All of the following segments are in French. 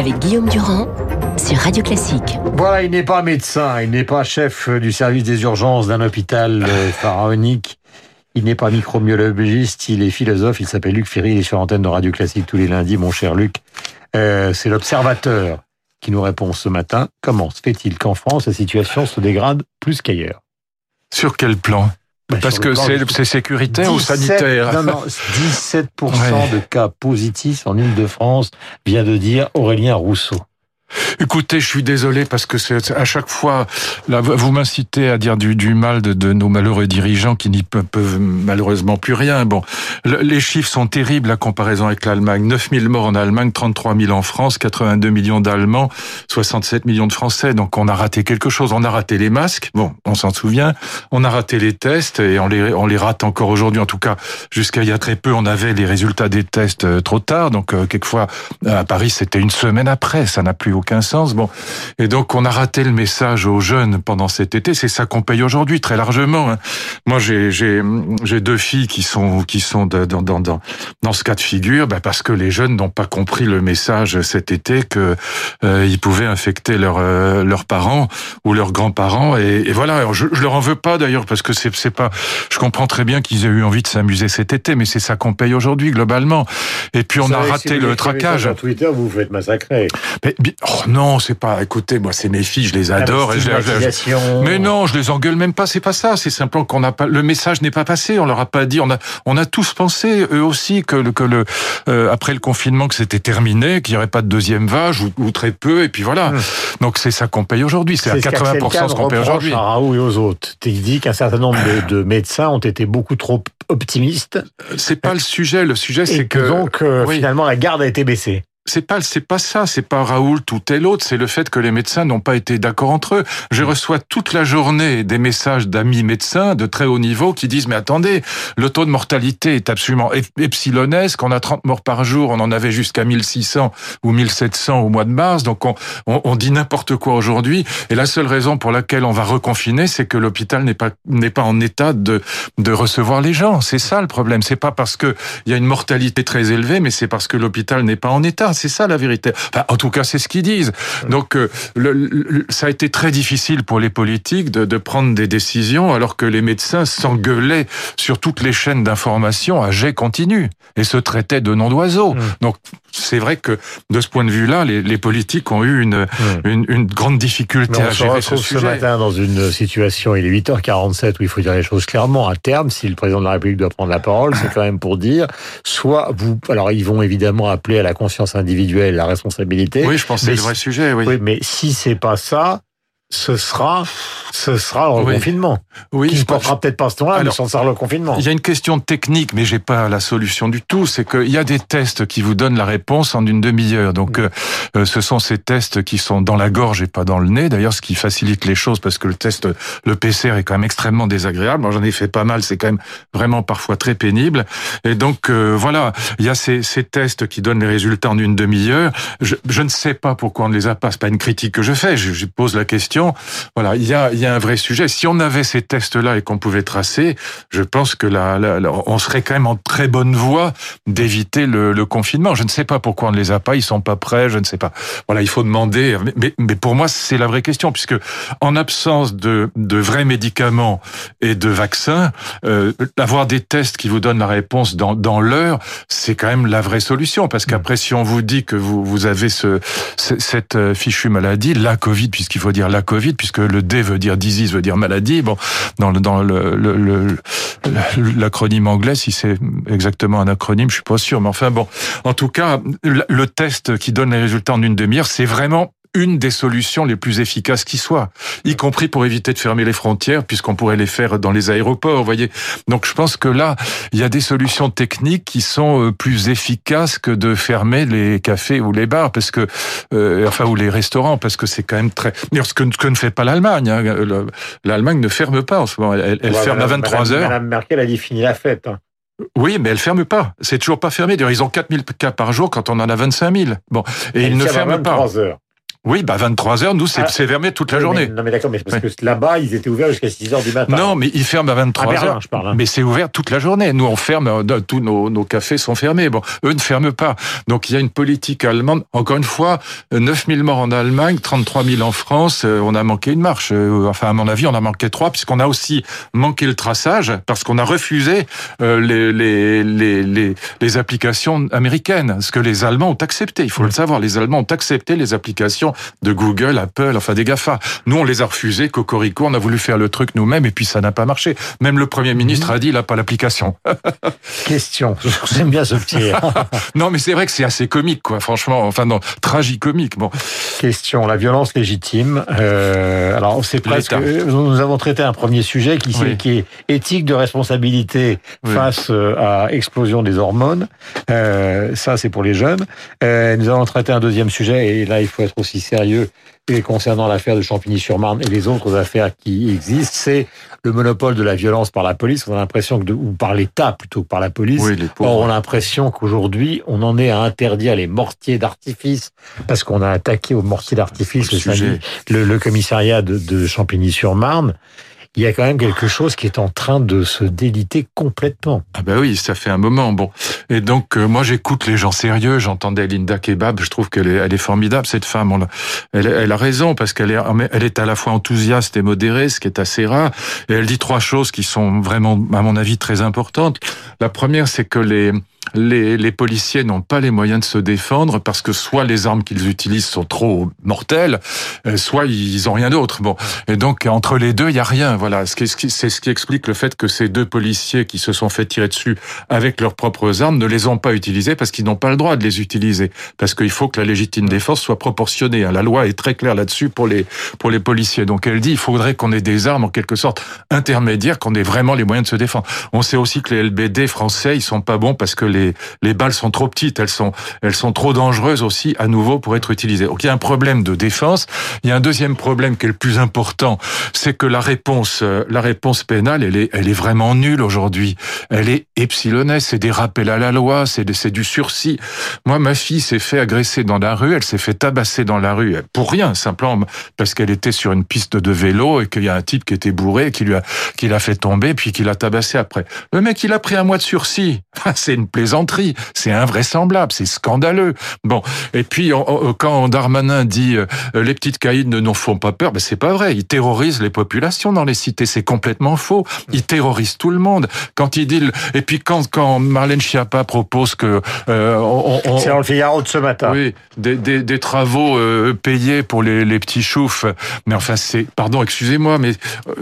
avec Guillaume Durand sur Radio Classique. Voilà, il n'est pas médecin, il n'est pas chef du service des urgences d'un hôpital euh, pharaonique, il n'est pas microbiologiste, il est philosophe, il s'appelle Luc Ferry, il est sur l'antenne de Radio Classique tous les lundis, mon cher Luc. Euh, C'est l'observateur qui nous répond ce matin. Comment se fait-il qu'en France, la situation se dégrade plus qu'ailleurs? Sur quel plan? Parce sur que c'est sécuritaire ou 17 sanitaire Non, non, 17% Ouais. de cas positifs en Ile-de-France, vient de dire Aurélien Rousseau. Écoutez, je suis désolé parce que c'est à chaque fois, là, vous m'incitez à dire du, du mal de, nos malheureux dirigeants qui n'y peuvent, malheureusement plus rien. Bon, le- les chiffres sont terribles la comparaison avec l'Allemagne. 9000 morts en Allemagne, 33 000 en France, 82 millions d'Allemands, 67 millions de Français. Donc on a raté quelque chose. On a raté les masques. Bon, on s'en souvient. On a raté les tests et on les, on les rate encore aujourd'hui. En tout cas, jusqu'à il y a très peu, on avait les résultats des tests euh, trop tard. Donc euh, quelquefois, à Paris, c'était une semaine après. Ça n'a plus aucun sens. Bon, et donc on a raté le message aux jeunes pendant cet été. C'est ça qu'on paye aujourd'hui très largement. hein. Moi, j'ai j'ai deux filles qui sont qui sont dans dans dans dans ce cas de figure, bah, parce que les jeunes n'ont pas compris le message cet été que euh, ils pouvaient infecter leurs euh, leurs parents ou leurs grands-parents. Et, et voilà. Alors, je, je leur en veux pas d'ailleurs parce que c'est c'est pas. Je comprends très bien qu'ils aient eu envie de s'amuser cet été, mais c'est ça qu'on paye aujourd'hui globalement. Et puis on a raté le traquage. Sur Twitter, vous vous faites massacrer. Mais, oh non, c'est pas. Écoutez, moi, c'est mes filles, je les adore. et je- je- je- Stigmatisation. mais non, je les engueule même pas. C'est pas ça. C'est simplement qu'on n'a pas. Le message n'est pas passé. On leur a pas dit. On a. On a tous pensé, eux aussi, que le que le euh, après le confinement que c'était terminé, qu'il y aurait pas de deuxième vague ou, ou très peu. Et puis voilà. Hum. Donc c'est ça qu'on paye aujourd'hui. C'est à ce 80 qu'Axel Kahn ce qu'on paye aujourd'hui. à Raoult et aux autres. Il dit qu'un certain nombre de, de médecins ont été beaucoup trop optimistes C'est pas le sujet. Le sujet, et c'est que que donc euh, oui. finalement la garde a été baissée. C'est pas c'est pas ça, c'est pas Raoult ou tel autre, c'est le fait que les médecins n'ont pas été d'accord entre eux. Je reçois toute la journée des messages d'amis médecins de très haut niveau qui disent mais attendez, le taux de mortalité est absolument ep- epsilonesque, on a 30 morts par jour, on en avait jusqu'à 1600 ou 1700 au mois de mars, donc on, on, on dit n'importe quoi aujourd'hui et la seule raison pour laquelle on va reconfiner, c'est que l'hôpital n'est pas n'est pas en état de de recevoir les gens. C'est ça le problème, c'est pas parce que il y a une mortalité très élevée, mais c'est parce que l'hôpital n'est pas en état. C'est ça la vérité. Enfin, en tout cas, c'est ce qu'ils disent. Donc, euh, le, le- ça a été très difficile pour les politiques de, de prendre des décisions alors que les médecins s'engueulaient sur toutes les chaînes d'information à jet continu et se traitaient de noms d'oiseaux. Mm. Donc, c'est vrai que de ce point de vue-là, les, les politiques ont eu une, une, une grande difficulté on à se gérer ce retrouve ce sujet. matin dans une situation, il est 8h47 où il faut dire les choses clairement. À terme, si le président de la République doit prendre la parole, c'est quand même pour dire, soit vous, alors ils vont évidemment appeler à la conscience individuelle, la responsabilité. Oui, je pense que c'est le vrai sujet. Oui, Oui, mais si c'est pas ça, ce sera, ce sera le reconfinement. oui qui je ne pense- portera peut-être pas ce nom-là, mais ce sera le confinement. Il y a une question technique, mais j'ai pas la solution du tout. C'est qu'il y a des tests qui vous donnent la réponse en une demi-heure. Donc, euh, euh, ce sont ces tests qui sont dans la gorge et pas dans le nez. D'ailleurs, ce qui facilite les choses parce que le test, le PCR est quand même extrêmement désagréable. Moi, j'en ai fait pas mal. C'est quand même vraiment parfois très pénible. Et donc, euh, voilà, il y a ces, ces tests qui donnent les résultats en une demi-heure. Je, je ne sais pas pourquoi on ne les a pas. C'est pas une critique que je fais. Je, je pose la question. Voilà, il y a, il y a un vrai sujet. Si on avait ces tests-là et qu'on pouvait tracer, je pense que là, là, là, on serait quand même en très bonne voie d'éviter le, le confinement. Je ne sais pas pourquoi on ne les a pas, ils sont pas prêts, je ne sais pas. Voilà, il faut demander. Mais, mais, mais pour moi, c'est la vraie question, puisque en absence de, de vrais médicaments et de vaccins, euh, avoir des tests qui vous donnent la réponse dans, dans l'heure, c'est quand même la vraie solution. Parce qu'après, si on vous dit que vous, vous avez ce, ce- cette euh, fichue maladie, la Covid, puisqu'il faut dire la Covid, puisque le D veut dire disease, veut dire maladie. Bon, dans le dans le le- l'acronyme anglais, si c'est exactement un acronyme, je suis pas sûr. Mais enfin bon, en tout cas, le test qui donne les résultats en une demi-heure, c'est vraiment une des solutions les plus efficaces qui soit, y compris pour éviter de fermer les frontières, puisqu'on pourrait les faire dans les aéroports, vous voyez. Donc je pense que là, il y a des solutions techniques qui sont euh, plus efficaces que de fermer les cafés ou les bars, parce que, euh, enfin, ou les restaurants, parce que c'est quand même très. D'ailleurs, ce que, ne fait pas l'Allemagne. hein. Le- L'Allemagne ne ferme pas en ce moment. Elle, elle Ouais, ferme à Madame- 23 Madame- heures. Madame Merkel a dit fini la fête. hein. Oui, mais elle ferme pas. C'est toujours pas fermé. D'ailleurs, ils ont 4000 cas par jour quand on en a 25 000. Bon, et Elle ils ne ferment pas. 23 heures. Oui, bah 23 heures, nous c'est Ah. c'est fermé toute la journée. non mais d'accord, mais parce que là-bas, ils étaient ouverts jusqu'à 6 heures du matin. Non, mais ils ferment à 23 À Berlin, heures. je parle, hein. Mais c'est ouvert toute la journée. Nous, on ferme, euh, tous nos, nos cafés sont fermés. Bon, eux ne ferment pas. Donc, il y a une politique allemande. Encore une fois, euh, 9000 morts en Allemagne, 33 000 en France. euh, On a manqué une marche. Euh, Enfin, à mon avis, on a manqué trois, puisqu'on a aussi manqué le traçage, parce qu'on a refusé euh, les, les, les, les, les applications américaines. Ce que les Allemands ont accepté. Il faut le savoir. Les Allemands ont accepté les applications de Google, Apple, enfin des GAFA. Nous, on les a refusés. Cocorico, on a voulu faire le truc nous-mêmes, et puis ça n'a pas marché. Même le Premier ministre a dit, il n'a pas l'application. Question. J'aime bien ce petit. non, mais c'est vrai que c'est assez comique, quoi. Franchement, enfin non, tragicomique. Bon, Question. La violence légitime. Euh, alors, c'est presque. L'État. Nous avons traité un premier sujet qui, Oui. qui est éthique de responsabilité Oui. face euh, à explosion des hormones. Euh, ça, c'est pour les jeunes. Euh, nous allons traiter un deuxième sujet et là, il faut être aussi sérieux et concernant l'affaire de Champigny-sur-Marne et les autres affaires qui existent, c'est le monopole de la violence par la police. On a l'impression que, de, ou par l'État plutôt que par la police. oui, Or, on a l'impression qu'aujourd'hui, on en est à interdire les mortiers d'artifice parce qu'on a attaqué aux mortiers d'artifice Le commissariat de, de Champigny-sur-Marne. Il y a quand même quelque chose qui est en train de se déliter complètement. Ah bah oui, ça fait un moment. Bon, et donc euh, moi j'écoute les gens sérieux. J'entendais Linda Kebab. Je trouve qu'elle est, elle est formidable cette femme. Elle, elle a raison parce qu'elle est, elle est à la fois enthousiaste et modérée, ce qui est assez rare. Et elle dit trois choses qui sont vraiment, à mon avis, très importantes. La première, c'est que les les, les policiers n'ont pas les moyens de se défendre parce que soit les armes qu'ils utilisent sont trop mortelles, euh, soit ils ont rien d'autre. Bon, et donc entre les deux, il y a rien. Voilà, c'est ce qui explique le fait que ces deux policiers qui se sont fait tirer dessus avec leurs propres armes ne les ont pas utilisées parce qu'ils n'ont pas le droit de les utiliser parce qu'il faut que la légitime défense soit proportionnée. hein. La loi est très claire là-dessus pour les pour les policiers. Donc elle dit il faudrait qu'on ait des armes en quelque sorte intermédiaires, qu'on ait vraiment les moyens de se défendre. On sait aussi que les LBD français ils sont pas bons parce que les les balles sont trop petites, elles sont elles sont trop dangereuses aussi à nouveau pour être utilisées. Donc il y a un problème de défense. Il y a un deuxième problème qui est le plus important, c'est que la réponse euh, la réponse pénale elle est elle est vraiment nulle aujourd'hui. Elle est epsilonesse, c'est des rappels à la loi, c'est du sursis. Moi ma fille s'est fait agresser dans la rue, elle s'est fait tabasser dans la rue pour rien, simplement parce qu'elle était sur une piste de vélo et qu'il y a un type qui était bourré qui qui l'a fait tomber puis qui l'a tabassé après. Le mec il a pris un mois de sursis. c'est une plaisanterie, c'est invraisemblable, c'est scandaleux. Bon, et puis on- quand Darmanin dit euh, les petites caïds ne nous font pas peur, ben c'est pas vrai. Il terrorise les populations dans les cités, c'est complètement faux. Il terrorise tout le monde. Quand il dit et puis quand quand Marlène Schiappa propose que euh, on, on- C'est dans le Figaro de ce matin. oui, des, des, des travaux euh, payés pour les, les petits choufs. Mais enfin, c'est, pardon, excusez-moi, mais euh,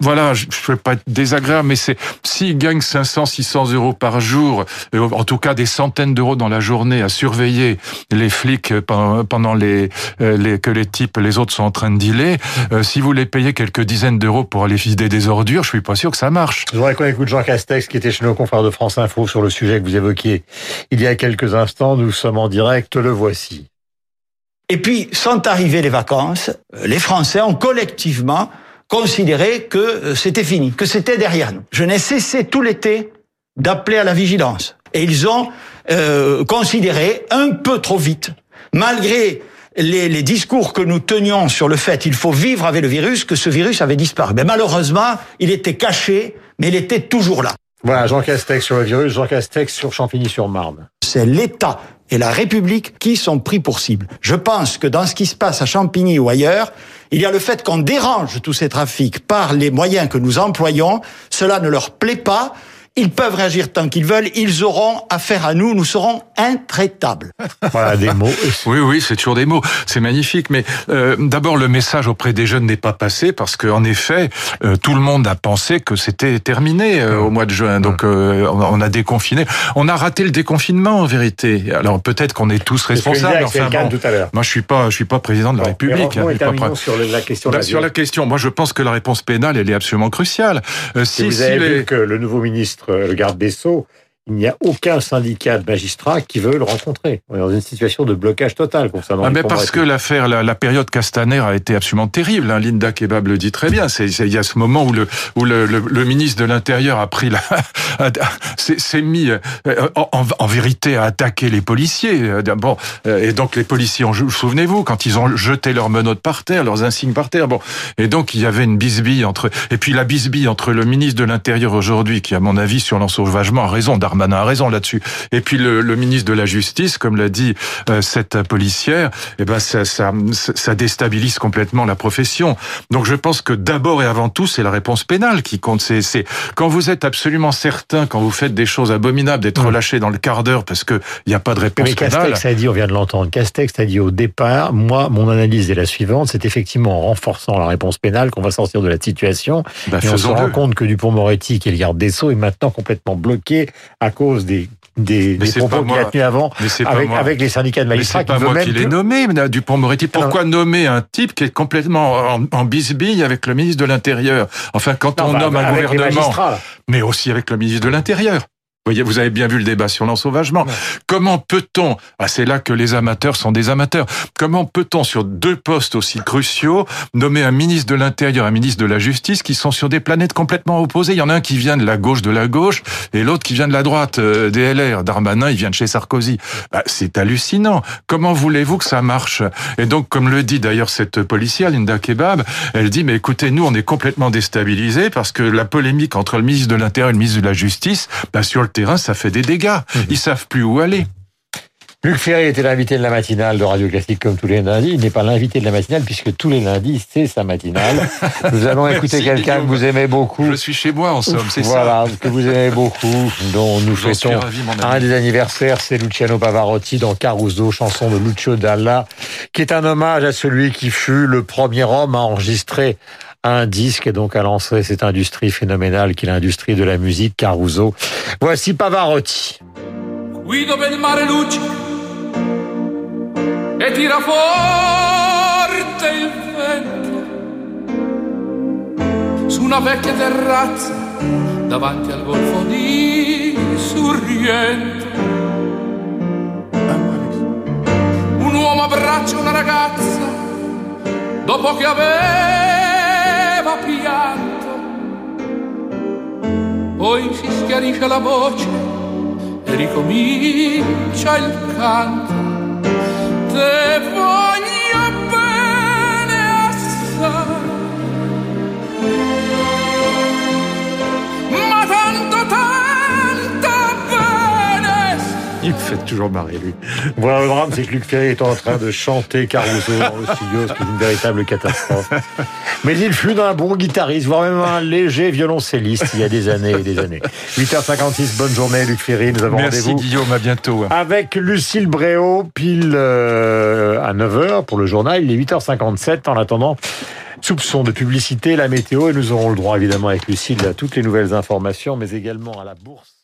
voilà, je ne veux pas être désagréable, mais c'est s'ils gagnent 500, 600 euros par jour, euh, en tout cas des centaines d'euros dans la journée à surveiller les flics pendant, pendant les, euh, les que les types, les autres sont en train de dealer, euh, si vous les payez quelques dizaines d'euros pour aller vider des ordures, je suis pas sûr que ça marche. Je voudrais qu'on écoute Jean Castex qui était chez nos confrères de France Info sur le sujet que vous évoquiez il y a quelques instants. Nous sommes en direct, le voici. Et puis, sont arrivées les vacances, euh, les Français ont collectivement considéré que euh, c'était fini, que c'était derrière nous. Je n'ai cessé tout l'été d'appeler à la vigilance. Et ils ont euh, considéré un peu trop vite, malgré les, les discours que nous tenions sur le fait qu'il faut vivre avec le virus, que ce virus avait disparu. Mais malheureusement, il était caché, mais il était toujours là. Voilà, Jean Castex sur le virus, Jean Castex sur Champigny-sur-Marne. c'est l'État et la République qui sont pris pour cible. Je pense que dans ce qui se passe à Champigny ou ailleurs, il y a le fait qu'on dérange tous ces trafics par les moyens que nous employons. Cela ne leur plaît pas. Ils peuvent réagir tant qu'ils veulent. Ils auront affaire à nous. Nous serons intraitables. Voilà des mots. Oui, oui, c'est toujours des mots. C'est magnifique. Mais euh, d'abord, le message auprès des jeunes n'est pas passé parce qu'en effet, euh, tout le monde a pensé que c'était terminé euh, au mois de juin. Donc, euh, on a- on a déconfiné. On a raté le déconfinement, en vérité. Alors, peut-être qu'on est tous responsables. Enfin, Selkan bon. tout à l'heure. Moi, je suis pas, je suis pas président de la Bon, République. hein, pas sur la question de Bah, la sur la question, moi, je pense que la réponse pénale, elle est absolument cruciale. Euh, Si si, vous si les- vu que le nouveau ministre, le garde des Sceaux, il n'y a aucun syndicat de magistrats qui veut le rencontrer. On est dans une situation de blocage total concernant ah, mais parce que l'affaire, la, la, période Castaner a été absolument terrible. Hein. Linda Kebab le dit très bien. C'est il y a ce moment où le où le, le, le ministre de l'Intérieur a pris la s'est mis euh, en, en, vérité à attaquer les policiers. Euh, bon, euh, et donc les policiers, souvenez-vous, quand ils ont jeté leurs menottes par terre, leurs insignes par terre. Bon, et donc il y avait une bisbille entre et puis la bisbille entre le ministre de l'Intérieur aujourd'hui, qui à mon avis sur l'ensauvagement a raison, Darmanin a raison là-dessus, et puis le, le, ministre de la Justice, comme l'a dit euh, cette policière, eh ben ça, ça, ça déstabilise complètement la profession. Donc je pense que d'abord et avant tout, c'est la réponse pénale qui compte. C'est quand vous êtes absolument certain, quand vous faites des choses abominables, d'être relâché dans le quart d'heure parce que il n'y a pas de réponse Mais pénale. Castex a dit, on vient de l'entendre, Castex a dit au départ, moi, mon analyse est la suivante, c'est effectivement en renforçant la réponse pénale qu'on va sortir de la situation. Bah, et on se rend compte que Dupont-Moretti, qui est le garde des Sceaux, est maintenant complètement bloqué à cause des des, propos qu'il a tenus avant avec, les syndicats de Mais magistrats c'est qui pas moi qui l'ai plus- nommé, Dupont-Moretti. Pourquoi nommer un type qui est complètement en, en bisbille avec le ministre de l'Intérieur? Enfin, quand Non, on bah, nomme un gouvernement, mais aussi avec le ministre de l'Intérieur. Vous voyez, vous avez bien vu le débat sur l'ensauvagement. Comment peut-on, ah, c'est là que les amateurs sont des amateurs, comment peut-on sur deux postes aussi cruciaux nommer un ministre de l'Intérieur, un ministre de la Justice qui sont sur des planètes complètement opposées? Il y en a un qui vient de la gauche de la gauche et l'autre qui vient de la droite euh, des LR. Darmanin, il vient de chez Sarkozy. Bah, c'est hallucinant. Comment voulez-vous que ça marche? Et donc, comme le dit d'ailleurs cette policière, Linda Kebab, elle dit, mais écoutez, nous, on est complètement déstabilisés parce que la polémique entre le ministre de l'Intérieur et le ministre de la Justice, bah, sur le terrain, ça fait des dégâts. Ils savent plus où aller. Luc Ferry était l'invité de la matinale de Radio Classique comme tous les lundis. Il n'est pas l'invité de la matinale puisque tous les lundis, c'est sa matinale. Nous allons écouter quelqu'un que vous aimez beaucoup. Je suis chez moi, en somme, c'est ça. Voilà, que vous aimez beaucoup, dont nous ravi, mon un des anniversaires, c'est Luciano Pavarotti dans Caruso, chanson de Lucio Dalla, qui est un hommage à celui qui fut le premier homme à enregistrer un disque et donc à lancer cette industrie phénoménale qui est l'industrie de la musique, Caruso. Voici Pavarotti. Guido il mare luce e tira forte il vento su una vecchia terrazza davanti al golfo di Sorrento. Un uomo abbraccia una ragazza dopo che aveva pianto. Poi si schiarisce la voce e ricomincia il canto. Te voglio fait toujours marrer, lui. Voilà, le drame, c'est que Luc Ferry est en train de chanter Caruso dans le studio, ce qui est une véritable catastrophe. Mais il fut d'un bon guitariste, voire même un léger violoncelliste il y a des années et des années. 8h56, bonne journée, Luc Ferry. Nous avons Merci rendez-vous Guillaume, à bientôt. avec Lucille Bréau, pile euh, à 9h pour le journal. Il est 8h57. En attendant, soupçon de publicité, la météo, et nous aurons le droit, évidemment, avec Lucille, à toutes les nouvelles informations, mais également à la bourse.